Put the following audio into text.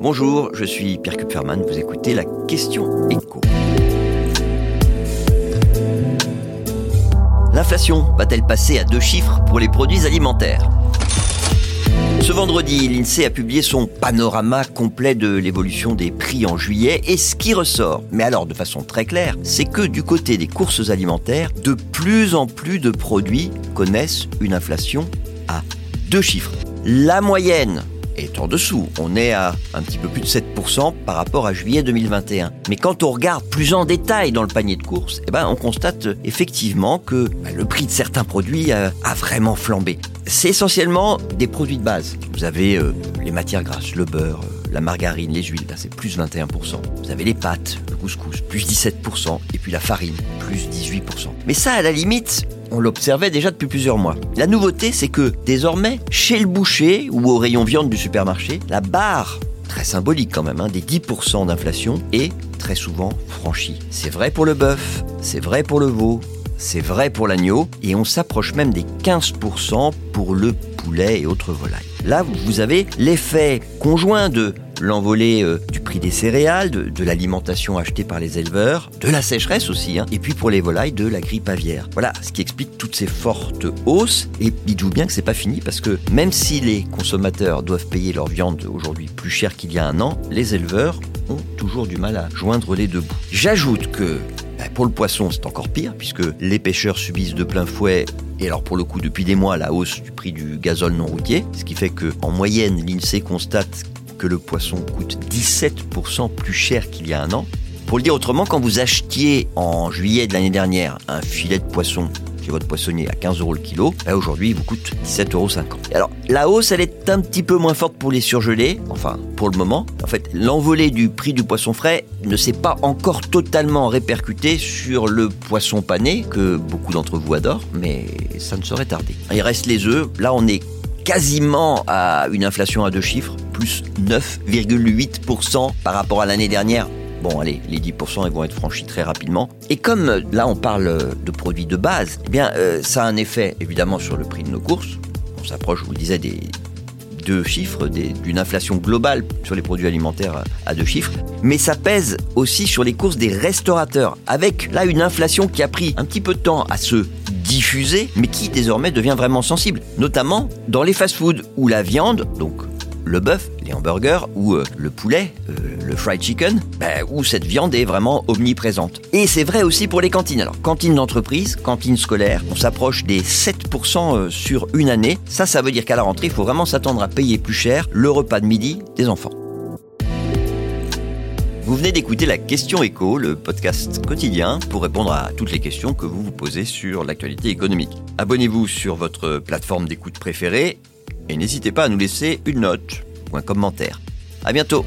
Bonjour, je suis Pierre Kupferman, vous écoutez la question écho. L'inflation va-t-elle passer à deux chiffres pour les produits alimentaires? Ce vendredi, l'INSEE a publié son panorama complet de l'évolution des prix en juillet et ce qui ressort, mais alors de façon très claire, c'est que du côté des courses alimentaires, de plus en plus de produits connaissent une inflation à deux chiffres. La moyenne est en dessous. On est à un petit peu plus de 7% par rapport à juillet 2021. Mais quand on regarde plus en détail dans le panier de courses, eh ben, on constate effectivement que bah, le prix de certains produits a, vraiment flambé. C'est essentiellement des produits de base. Vous avez euh, les matières grasses, le beurre, euh, la margarine, les huiles, c'est plus 21%. Vous avez les pâtes, le couscous, plus 17%, et puis la farine, plus 18%. Mais ça, à la limite, on l'observait déjà depuis plusieurs mois. La nouveauté, c'est que désormais, chez le boucher ou au rayon viande du supermarché, la barre, très symbolique quand même, hein, des 10% d'inflation est très souvent franchie. C'est vrai pour le bœuf, c'est vrai pour le veau, c'est vrai pour l'agneau, et on s'approche même des 15% pour le poulet et autres volailles. Là, vous avez l'effet conjoint de l'envolée euh, du prix des céréales, de, l'alimentation achetée par les éleveurs, de la sécheresse aussi, hein, et puis pour les volailles, de la grippe aviaire. Voilà ce qui explique toutes ces fortes hausses. Et dites-vous bien que c'est pas fini parce que même si les consommateurs doivent payer leur viande aujourd'hui plus cher qu'il y a un an, les éleveurs ont toujours du mal à joindre les deux bouts. J'ajoute que pour le poisson, c'est encore pire, puisque les pêcheurs subissent de plein fouet et alors pour le coup, depuis des mois, la hausse du prix du gazole non routier, ce qui fait que en moyenne, l'INSEE constate que le poisson coûte 17% plus cher qu'il y a un an. Pour le dire autrement, quand vous achetiez en juillet de l'année dernière un filet de poisson votre poissonnier à 15 euros le kilo, aujourd'hui il vous coûte 17,50 euros. Alors la hausse elle est un petit peu moins forte pour les surgelés, enfin pour le moment. En fait, l'envolée du prix du poisson frais ne s'est pas encore totalement répercutée sur le poisson pané que beaucoup d'entre vous adorent, mais ça ne saurait tarder. Il reste les œufs. Là on est quasiment à une inflation à deux chiffres plus 9,8% par rapport à l'année dernière. Bon, allez, les 10% ils vont être franchis très rapidement. Et comme euh, là on parle de produits de base, eh bien euh, ça a un effet évidemment sur le prix de nos courses. On s'approche, je vous le disais, des deux chiffres, d'une inflation globale sur les produits alimentaires à deux chiffres. Mais ça pèse aussi sur les courses des restaurateurs, avec là une inflation qui a pris un petit peu de temps à se diffuser, mais qui désormais devient vraiment sensible, notamment dans les fast-foods où la viande, donc le bœuf, les hamburgers ou euh, le poulet, euh, le fried chicken, ben, où cette viande est vraiment omniprésente. Et c'est vrai aussi pour les cantines. Alors, cantines d'entreprise, cantines scolaires, on s'approche des 7% euh, sur une année. Ça, ça veut dire qu'à la rentrée, il faut vraiment s'attendre à payer plus cher le repas de midi des enfants. Vous venez d'écouter la question écho, le podcast quotidien pour répondre à toutes les questions que vous vous posez sur l'actualité économique. Abonnez-vous sur votre plateforme d'écoute préférée et n'hésitez pas à nous laisser une note ou un commentaire. À bientôt